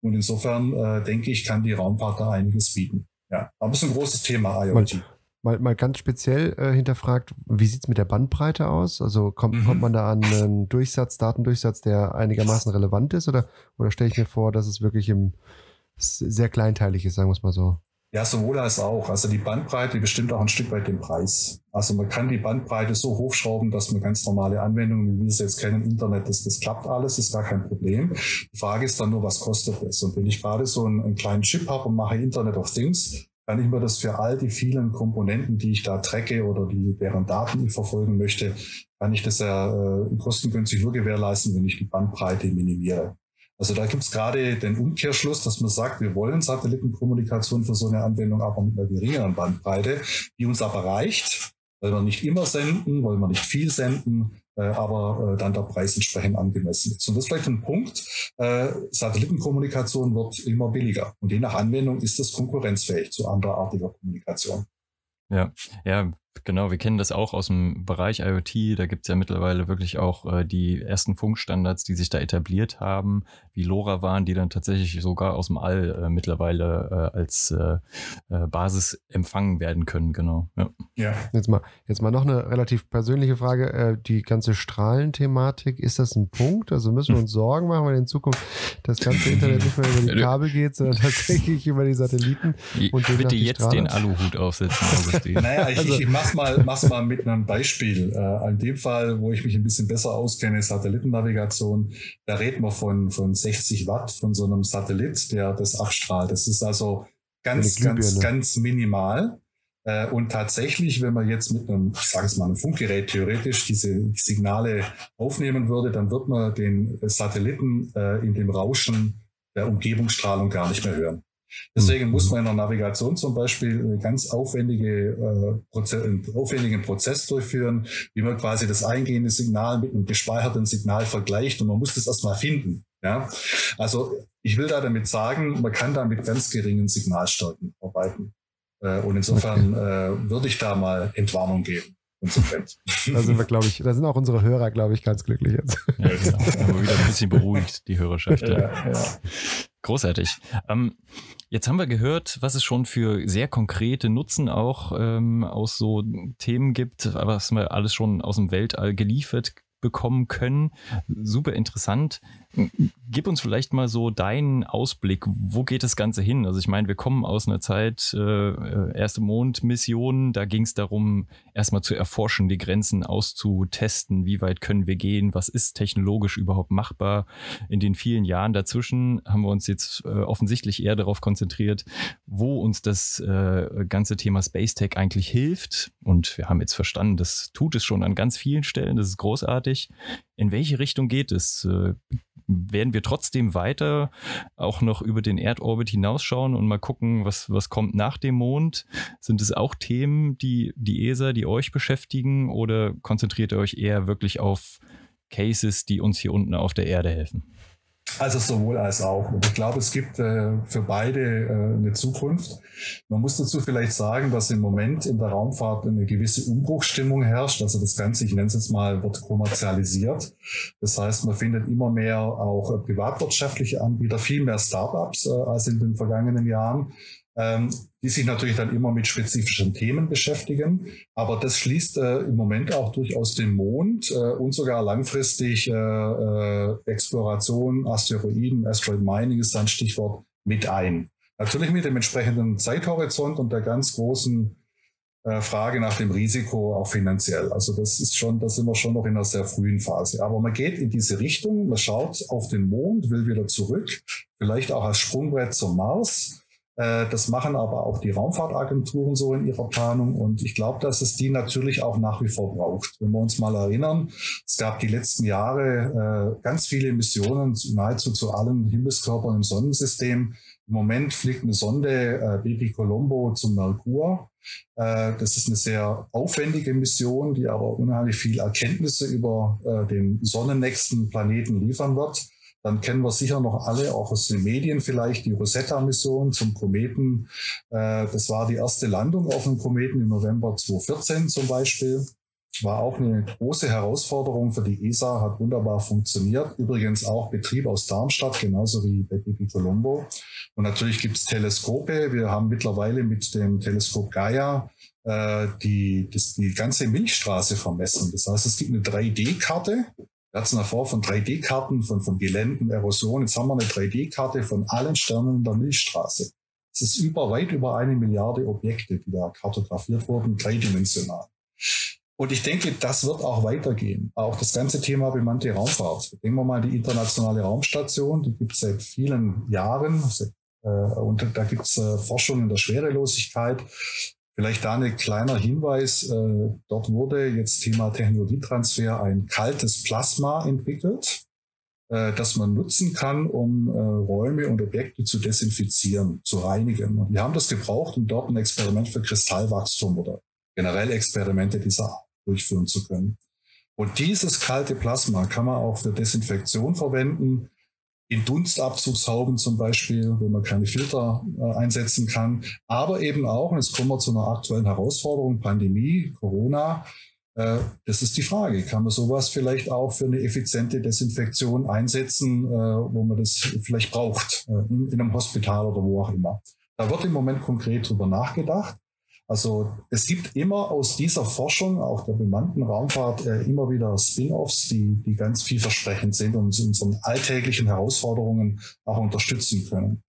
Speaker 4: Und insofern äh, denke ich, kann die Raumfahrt da einiges bieten. Ja, aber es ist ein großes Thema, IoT.
Speaker 3: Mal, mal, mal ganz speziell äh, hinterfragt, wie sieht es mit der Bandbreite aus? Also kommt, mhm. kommt man da an einen Durchsatz, Datendurchsatz, der einigermaßen relevant ist? Oder, oder stelle ich mir vor, dass es wirklich im sehr kleinteilig ist, sagen wir es mal so?
Speaker 4: Ja, sowohl als auch. Also die Bandbreite bestimmt auch ein Stück weit den Preis. Also man kann die Bandbreite so hochschrauben, dass man ganz normale Anwendungen, wie wir es jetzt kennen, Internet, das, das klappt alles, ist gar kein Problem. Die Frage ist dann nur, was kostet es? Und wenn ich gerade so einen, einen kleinen Chip habe und mache Internet of Things, kann ich mir das für all die vielen Komponenten, die ich da tracke oder die, deren Daten ich verfolgen möchte, kann ich das ja äh, kostengünstig nur gewährleisten, wenn ich die Bandbreite minimiere. Also da gibt es gerade den Umkehrschluss, dass man sagt, wir wollen Satellitenkommunikation für so eine Anwendung, aber mit einer geringeren Bandbreite, die uns aber reicht, weil wir nicht immer senden, weil wir nicht viel senden, äh, aber äh, dann der Preis entsprechend angemessen ist. Und das ist vielleicht ein Punkt. Äh, Satellitenkommunikation wird immer billiger und je nach Anwendung ist das konkurrenzfähig zu anderartiger Kommunikation.
Speaker 2: Ja, ja, genau. Wir kennen das auch aus dem Bereich IoT. Da gibt es ja mittlerweile wirklich auch äh, die ersten Funkstandards, die sich da etabliert haben, wie LoRa waren, die dann tatsächlich sogar aus dem All äh, mittlerweile äh, als äh, äh, Basis empfangen werden können. Genau.
Speaker 3: Ja. ja. Jetzt mal, jetzt mal noch eine relativ persönliche Frage. Äh, die ganze Strahlenthematik, ist das ein Punkt? Also müssen wir uns Sorgen machen, weil in Zukunft das ganze Internet nicht mehr über die Kabel geht, sondern tatsächlich über die Satelliten.
Speaker 2: Und Bitte jetzt Strahlen. den Aluhut aufsetzen.
Speaker 4: naja, ich, also, ich mach's mal, mach's mal mit einem Beispiel. Äh, in dem Fall, wo ich mich ein bisschen besser auskenne, Satellitennavigation, da reden wir von, von 60 Watt von so einem Satellit, der das abstrahlt. Das ist also ganz, ganz, ganz minimal. Äh, und tatsächlich, wenn man jetzt mit einem, ich sage es mal, einem Funkgerät theoretisch diese Signale aufnehmen würde, dann wird man den Satelliten äh, in dem Rauschen der Umgebungsstrahlung gar nicht mehr hören. Deswegen muss mhm. man in der Navigation zum Beispiel eine ganz aufwendige, äh, Proze einen aufwendigen Prozess durchführen, wie man quasi das eingehende Signal mit einem gespeicherten Signal vergleicht und man muss das erstmal finden. Ja? Also ich will da damit sagen, man kann da mit ganz geringen Signalstärken arbeiten. Äh, und insofern äh, würde ich da mal Entwarnung geben. Konsequent.
Speaker 3: Da sind wir, glaube ich, da sind auch unsere Hörer, glaube ich, ganz glücklich jetzt.
Speaker 2: Ja, genau. Aber wieder ein bisschen beruhigt, die Hörerschaft. Ja, ja. Großartig. Ähm, jetzt haben wir gehört, was es schon für sehr konkrete Nutzen auch ähm, aus so Themen gibt, was wir alles schon aus dem Weltall geliefert bekommen können. Super interessant. Gib uns vielleicht mal so deinen Ausblick. Wo geht das Ganze hin? Also ich meine, wir kommen aus einer Zeit, äh, äh erste Mondmission, da ging es darum, erstmal zu erforschen, die Grenzen auszutesten, wie weit können wir gehen, was ist technologisch überhaupt machbar. In den vielen Jahren dazwischen haben wir uns jetzt äh, offensichtlich eher darauf konzentriert, wo uns das äh, ganze Thema Space Tech eigentlich hilft. Und wir haben jetzt verstanden, das tut es schon an ganz vielen Stellen, das ist großartig. In welche Richtung geht es? Werden wir trotzdem weiter auch noch über den Erdorbit hinausschauen und mal gucken, was, was kommt nach dem Mond? Sind es auch Themen, die die ESA, die euch beschäftigen oder konzentriert ihr euch eher wirklich auf Cases, die uns hier unten auf der Erde helfen?
Speaker 4: Also sowohl als auch. Und ich glaube, es gibt äh, für beide äh, eine Zukunft. Man muss dazu vielleicht sagen, dass im Moment in der Raumfahrt eine gewisse Umbruchstimmung herrscht. Also das Ganze, ich nenne es jetzt mal, wird kommerzialisiert. Das heißt, man findet immer mehr auch privatwirtschaftliche Anbieter, viel mehr Startups äh, als in den vergangenen Jahren die sich natürlich dann immer mit spezifischen Themen beschäftigen. Aber das schließt äh, im Moment auch durchaus den Mond äh, und sogar langfristig äh, äh, Exploration, Asteroiden, Asteroid Mining ist ein Stichwort mit ein. Natürlich mit dem entsprechenden Zeithorizont und der ganz großen äh, Frage nach dem Risiko auch finanziell. Also das ist schon, da sind wir schon noch in einer sehr frühen Phase. Aber man geht in diese Richtung, man schaut auf den Mond, will wieder zurück, vielleicht auch als Sprungbrett zum Mars. Äh, das machen aber auch die Raumfahrtagenturen so in ihrer Planung. Und ich glaube, dass es die natürlich auch nach wie vor braucht. Wenn wir uns mal erinnern, es gab die letzten Jahre äh, ganz viele Missionen nahezu zu allen Himmelskörpern im Sonnensystem. Im Moment fliegt eine Sonde äh, Baby Colombo zum Merkur. Das ist eine sehr aufwendige Mission, die aber unheimlich viel Erkenntnisse über den sonnennächsten Planeten liefern wird. Dann kennen wir sicher noch alle, auch aus den Medien vielleicht, die Rosetta-Mission zum Kometen. Äh, das war die erste Landung auf einem Kometen im November 2014 zum Beispiel. War auch eine große Herausforderung für die ESA, hat wunderbar funktioniert. Übrigens auch Betrieb aus Darmstadt, genauso wie bei Colombo. Und natürlich gibt es Teleskope. Wir haben mittlerweile mit dem Teleskop Gaia äh, die, das, die ganze Milchstraße vermessen. Das heißt, es gibt eine 3D-Karte wir hatten davor von 3D-Karten, von, von Geländen, Erosion. Jetzt haben wir eine 3D-Karte von allen Sternen in der Milchstraße. Es ist über, weit über eine Milliarde Objekte, die da kartografiert wurden, dreidimensional. Und ich denke, das wird auch weitergehen. Auch das ganze Thema bemannte Raumfahrt. Denken wir mal die internationale Raumstation, die gibt es seit vielen Jahren. Äh, und da gibt es äh, Forschung in der Schwerelosigkeit. Vielleicht da ein kleiner Hinweis. Äh, dort wurde jetzt Thema Technologietransfer ein kaltes Plasma entwickelt, äh, das man nutzen kann, um äh, Räume und Objekte zu desinfizieren, zu reinigen. Und wir haben das gebraucht, um dort ein Experiment für Kristallwachstum oder generell Experimente dieser Art durchführen zu können. Und dieses kalte Plasma kann man auch für Desinfektion verwenden, in Dunstabzugshauben zum Beispiel, wenn man keine Filter äh, einsetzen kann, aber eben auch, und jetzt kommen wir zu einer aktuellen Herausforderung, Pandemie, Corona, äh, das ist die Frage, kann man sowas vielleicht auch für eine effiziente Desinfektion einsetzen, äh, wo man das vielleicht braucht, äh, in, in einem Hospital oder wo auch immer. Da wird im Moment konkret drüber nachgedacht. Also es gibt immer aus dieser Forschung, auch der bemannten Raumfahrt, äh, immer wieder Spin-offs, die, die ganz vielversprechend sind und uns in unseren alltäglichen Herausforderungen auch unterstützen können.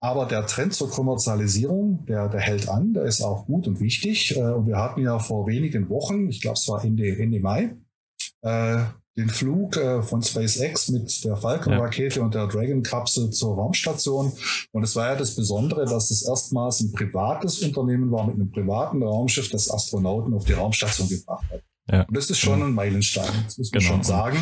Speaker 4: Aber der Trend zur Kommerzialisierung, der, der hält an, der ist auch gut und wichtig. Äh, und wir hatten ja vor wenigen Wochen, ich glaube es war Ende, Ende Mai, äh, den Flug äh, von SpaceX mit der Falcon-Rakete ja. und der Dragon-Kapsel zur Raumstation. Und es war ja das Besondere, dass es erstmals ein privates Unternehmen war mit einem privaten Raumschiff, das Astronauten auf die Raumstation gebracht hat. Ja. Und das ist schon ein Meilenstein, das muss man genau. schon sagen.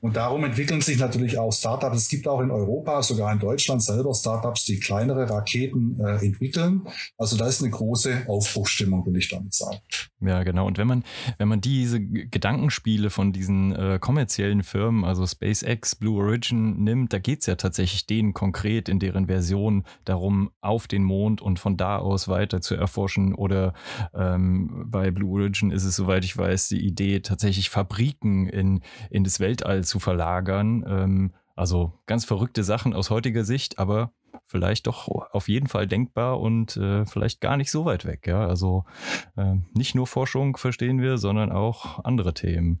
Speaker 4: Und darum entwickeln sich natürlich auch Startups. Es gibt auch in Europa, sogar in Deutschland selber Startups, die kleinere Raketen äh, entwickeln. Also da ist eine große Aufbruchstimmung, will ich damit sagen.
Speaker 2: Ja, genau. Und wenn man, wenn man diese Gedankenspiele von diesen äh, kommerziellen Firmen, also SpaceX, Blue Origin nimmt, da geht es ja tatsächlich denen konkret in deren Version darum, auf den Mond und von da aus weiter zu erforschen. Oder ähm, bei Blue Origin ist es, soweit ich weiß, die Idee, tatsächlich Fabriken in, in das Weltall zu verlagern. Ähm, also ganz verrückte Sachen aus heutiger Sicht, aber vielleicht doch auf jeden Fall denkbar und äh, vielleicht gar nicht so weit weg. Ja? Also äh, nicht nur Forschung verstehen wir, sondern auch andere Themen.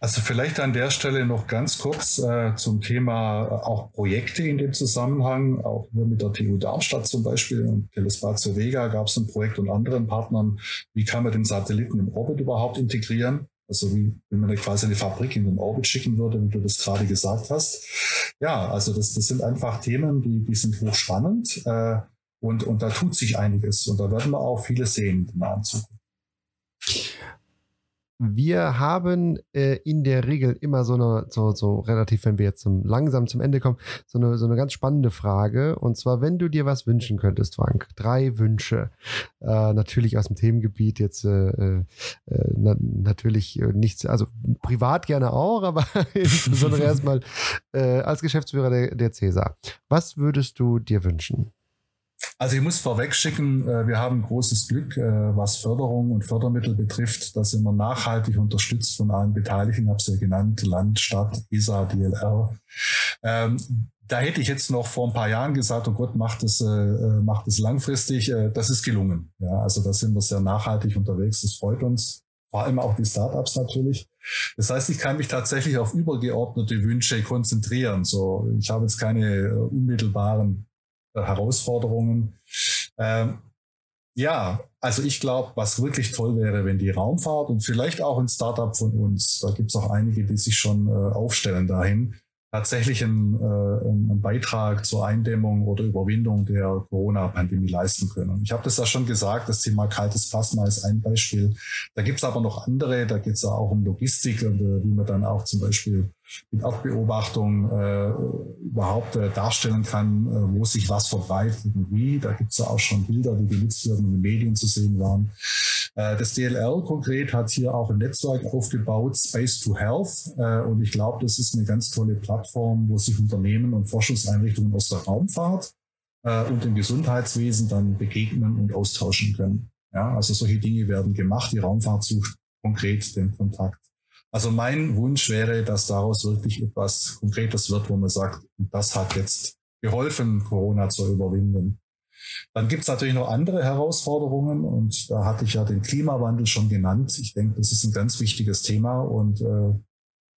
Speaker 4: Also vielleicht an der Stelle noch ganz kurz äh, zum Thema äh, auch Projekte in dem Zusammenhang. Auch mit der TU Darmstadt zum Beispiel und Telespazio Vega gab es ein Projekt und anderen Partnern. Wie kann man den Satelliten im Orbit überhaupt integrieren? Also wie, wenn man quasi eine Fabrik in den Orbit schicken würde, wie du das gerade gesagt hast. Ja, also das, das sind einfach Themen, die, die sind hochspannend äh, und, und da tut sich einiges und da werden wir auch viele sehen in der nahen Zukunft.
Speaker 3: Wir haben äh, in der Regel immer so eine, so, so relativ, wenn wir jetzt zum, langsam zum Ende kommen, so eine, so eine ganz spannende Frage. Und zwar, wenn du dir was wünschen könntest, Frank, drei Wünsche. Äh, natürlich aus dem Themengebiet jetzt äh, äh na, natürlich äh, nichts, also privat gerne auch, aber insbesondere erstmal äh, als Geschäftsführer der, der Cäsar. Was würdest du dir wünschen?
Speaker 4: Also ich muss vorweg schicken, äh, wir haben großes Glück, äh, was Förderung und Fördermittel betrifft. Da sind wir nachhaltig unterstützt von allen Beteiligten. Ich habe es ja genannt, Land, Stadt, ESA, DLR. Ähm, da hätte ich jetzt noch vor ein paar Jahren gesagt, oh Gott, macht es, äh, macht es langfristig. das ist gelungen. Ja, also da sind wir sehr nachhaltig unterwegs. Das freut uns. Vor allem auch die Startups natürlich. Das heißt, ich kann mich tatsächlich auf übergeordnete Wünsche konzentrieren. So, ich habe jetzt keine unmittelbaren Herausforderungen. Ähm, ja, also ich glaube, was wirklich toll wäre, wenn die Raumfahrt und vielleicht auch ein Startup von uns, da gibt es auch einige, die sich schon äh, aufstellen dahin, tatsächlich einen, äh, einen Beitrag zur Eindämmung oder Überwindung der Corona-Pandemie leisten können. Ich habe das ja schon gesagt, das Thema kaltes Plasma ist ein Beispiel. Da gibt es aber noch andere, da geht es ja auch um Logistik und äh, wie man dann auch zum Beispiel mit Erdbeobachtung äh, überhaupt äh, darstellen kann, äh, wo sich was verbreitet und wie. Da gibt es ja auch schon Bilder, die genutzt werden und in den Medien zu sehen waren. Äh, das DLR konkret hat hier auch ein Netzwerk aufgebaut, Space to Health. Äh, und ich glaube, das ist eine ganz tolle Plattform, wo sich Unternehmen und Forschungseinrichtungen aus der Raumfahrt äh, und dem Gesundheitswesen dann begegnen und austauschen können. Ja, also solche Dinge werden gemacht. Die Raumfahrt sucht konkret den Kontakt. Also mein Wunsch wäre, dass daraus wirklich etwas Konkretes wird, wo man sagt, das hat jetzt geholfen, Corona zu überwinden. Dann gibt es natürlich noch andere Herausforderungen und da hatte ich ja den Klimawandel schon genannt. Ich denke, das ist ein ganz wichtiges Thema und äh,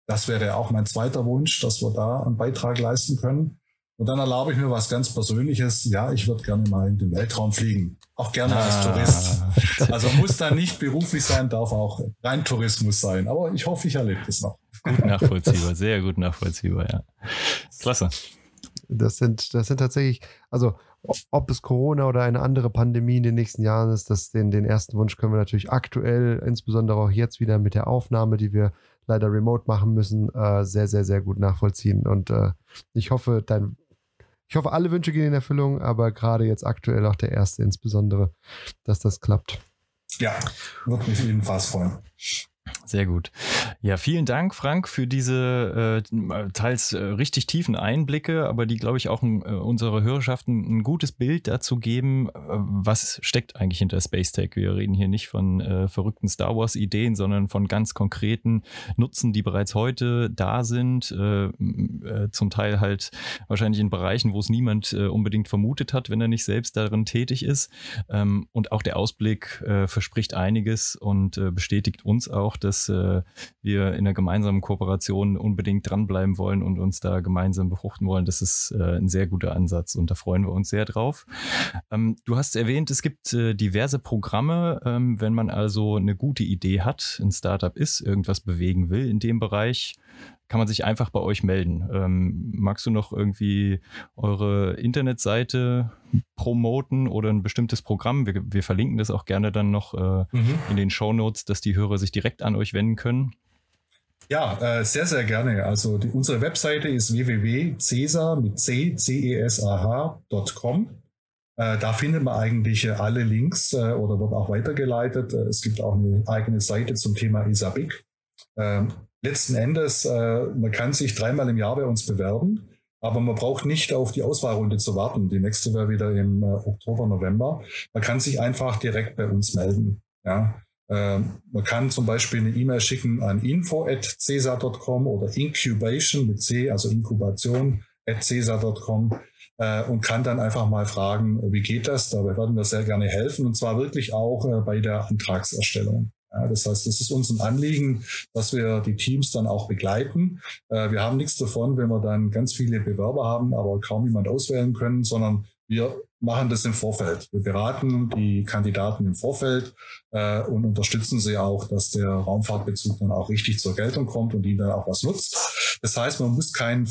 Speaker 4: das wäre auch mein zweiter Wunsch, dass wir da einen Beitrag leisten können. Und dann erlaube ich mir was ganz Persönliches. Ja, ich würde gerne mal in den Weltraum fliegen. Auch gerne ah. als Tourist. Also muss da nicht beruflich sein, darf auch rein Tourismus sein. Aber ich hoffe, ich erlebe das noch.
Speaker 2: Gut nachvollziehbar, sehr gut nachvollziehbar, ja. Klasse.
Speaker 3: Das sind, das sind tatsächlich, also ob es Corona oder eine andere Pandemie in den nächsten Jahren ist, das, den, den ersten Wunsch können wir natürlich aktuell, insbesondere auch jetzt wieder mit der Aufnahme, die wir leider remote machen müssen, äh, sehr, sehr, sehr gut nachvollziehen. Und äh, ich hoffe, dein, ich hoffe, alle Wünsche gehen in Erfüllung, aber gerade jetzt aktuell auch der erste insbesondere, dass das klappt.
Speaker 4: Ja, würde mich jedenfalls freuen.
Speaker 2: Sehr gut. Ja, vielen Dank, Frank, für diese äh, teils äh, richtig tiefen Einblicke, aber die, glaube ich, auch ein, äh, unsere Hörerschaften ein gutes Bild dazu geben, äh, was steckt eigentlich hinter Space Tech. Wir reden hier nicht von äh, verrückten Star Wars-Ideen, sondern von ganz konkreten Nutzen, die bereits heute da sind, äh, zum Teil halt wahrscheinlich in Bereichen, wo es niemand unbedingt vermutet hat, wenn er nicht selbst darin tätig ist. Ähm, und auch der Ausblick verspricht einiges und bestätigt uns auch, auch, dass äh, wir in einer gemeinsamen Kooperation unbedingt dranbleiben wollen und uns da gemeinsam befruchten wollen. Das ist äh, ein sehr guter Ansatz und da freuen wir uns sehr drauf. Ähm, du hast erwähnt, es gibt äh, diverse Programme, ähm, wenn man also eine gute Idee hat, ein Startup ist, irgendwas bewegen will in dem Bereich kann man sich einfach bei euch melden. Ähm, magst du noch irgendwie eure Internetseite promoten oder ein bestimmtes Programm? Wir, wir verlinken das auch gerne dann noch äh, mhm. in den Show Notes, dass die Hörer sich direkt an euch wenden können.
Speaker 4: Ja, äh, sehr, sehr gerne. Also die, unsere Webseite ist www.cesar mit c c e s a h.com. Äh, da findet man eigentlich alle Links äh, oder wird auch weitergeleitet. Äh, es gibt auch eine eigene Seite zum Thema ISABIC. Ähm, letzten Endes, äh, man kann sich dreimal im Jahr bei uns bewerben, aber man braucht nicht auf die Auswahlrunde zu warten. Die nächste wäre wieder im äh, Oktober, November. Man kann sich einfach direkt bei uns melden. Ja. Äh, man kann zum Beispiel eine E-Mail schicken an info.cesa.com oder incubation mit C, also Inkubation at cesa.com äh, und kann dann einfach mal fragen, wie geht das? Dabei werden wir sehr gerne helfen und zwar wirklich auch äh, bei der Antragserstellung. Das heißt, es ist uns ein Anliegen, dass wir die Teams dann auch begleiten. Äh, wir haben nichts davon, wenn wir dann ganz viele Bewerber haben, aber kaum jemand auswählen können, sondern wir machen das im Vorfeld. Wir beraten die Kandidaten im Vorfeld äh, und unterstützen sie auch, dass der Raumfahrtbezug dann auch richtig zur Geltung kommt und ihnen dann auch was nutzt. Das heißt, man muss kein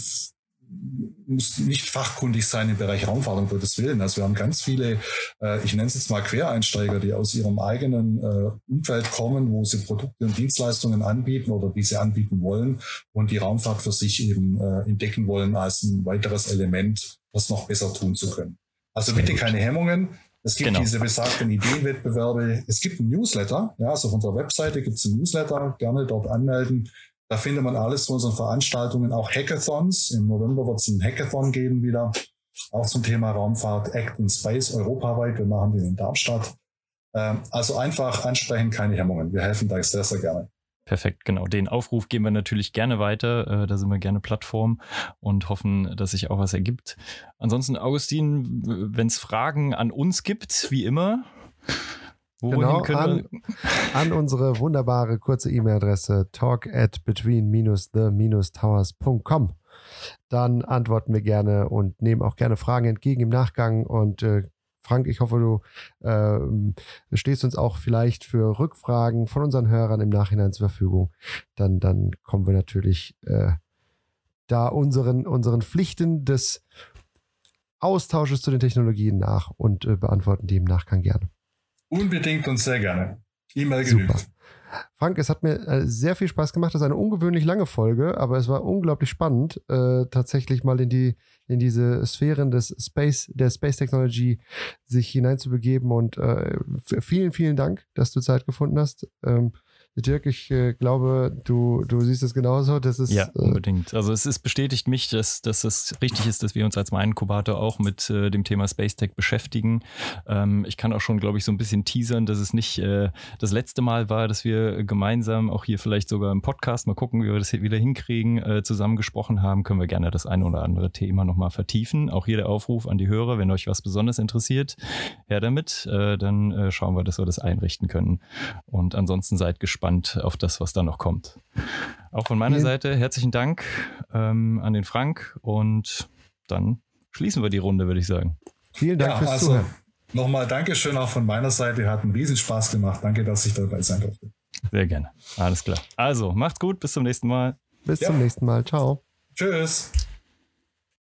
Speaker 4: muss nicht fachkundig sein im Bereich Raumfahrt, um Gottes Willen. Also wir haben ganz viele, äh, ich nenne es jetzt mal Quereinsteiger, die aus ihrem eigenen äh, Umfeld kommen, wo sie Produkte und Dienstleistungen anbieten oder die sie anbieten wollen und die Raumfahrt für sich eben äh, entdecken wollen als ein weiteres Element, das noch besser tun zu können. Also bitte keine Hemmungen. Es gibt genau. diese besagten Ideenwettbewerbe. Es gibt ein Newsletter. Ja, also auf unserer Webseite gibt es ein Newsletter. Gerne dort anmelden. Da findet man alles zu unseren Veranstaltungen, auch Hackathons. Im November wird es ein Hackathon geben wieder, auch zum Thema Raumfahrt, Act in Space europaweit. Wir machen den in Darmstadt. Ähm, also einfach ansprechen, keine Hemmungen. Wir helfen da sehr, sehr gerne.
Speaker 2: Perfekt, genau. Den Aufruf geben wir natürlich gerne weiter. Äh, da sind wir gerne Plattform und hoffen, dass sich auch was ergibt. Ansonsten, Augustin, wenn es Fragen an uns gibt, wie immer,
Speaker 3: Wohin genau, an, an, unsere wunderbare kurze E-Mail-Adresse talk at between-the-towers.com. Dann antworten wir gerne und nehmen auch gerne Fragen entgegen im Nachgang. Und äh, Frank, ich hoffe, du äh, stehst uns auch vielleicht für Rückfragen von unseren Hörern im Nachhinein zur Verfügung. Dann, dann kommen wir natürlich äh, da unseren, unseren Pflichten des Austausches zu den Technologien nach und äh, beantworten die im Nachgang gerne.
Speaker 4: Unbedingt und sehr gerne. E-Mail genügt.
Speaker 3: Frank, es hat mir äh, sehr viel Spaß gemacht. Das ist eine ungewöhnlich lange Folge, aber es war unglaublich spannend, äh, tatsächlich mal in die in diese Sphären des Space der Space Technology sich hineinzubegeben. Und äh, vielen, vielen Dank, dass du Zeit gefunden hast. Ähm, Dirk, ich äh, glaube, du, du siehst es genauso. Das ist,
Speaker 2: ja, äh, unbedingt. Also es ist bestätigt mich, dass, dass es richtig ist, dass wir uns als Main-Inkubator auch mit äh, dem Thema Space Tech beschäftigen. Ähm, ich kann auch schon, glaube ich, so ein bisschen teasern, dass es nicht äh, das letzte Mal war, dass wir gemeinsam auch hier vielleicht sogar im Podcast, mal gucken, wie wir das hier wieder hinkriegen, äh, zusammen gesprochen haben. Können wir gerne das eine oder andere Thema nochmal vertiefen. Auch hier der Aufruf an die Hörer, wenn euch was besonders interessiert, her damit. Äh, dann schauen wir, dass wir das einrichten können. Und ansonsten seid gespannt gespannt auf das, was da noch kommt. Auch von meiner Vielen Seite herzlichen Dank ähm, an den Frank und dann schließen wir die Runde, würde ich sagen.
Speaker 3: Vielen Dank ja, fürs also, Zuhören.
Speaker 4: Nochmal Dankeschön auch von meiner Seite. Hat einen riesen Spaß gemacht. Danke, dass ich dabei sein durfte.
Speaker 2: Sehr gerne. Alles klar. Also, macht's gut. Bis zum nächsten Mal.
Speaker 3: Bis ja. zum nächsten Mal. Ciao.
Speaker 4: Tschüss.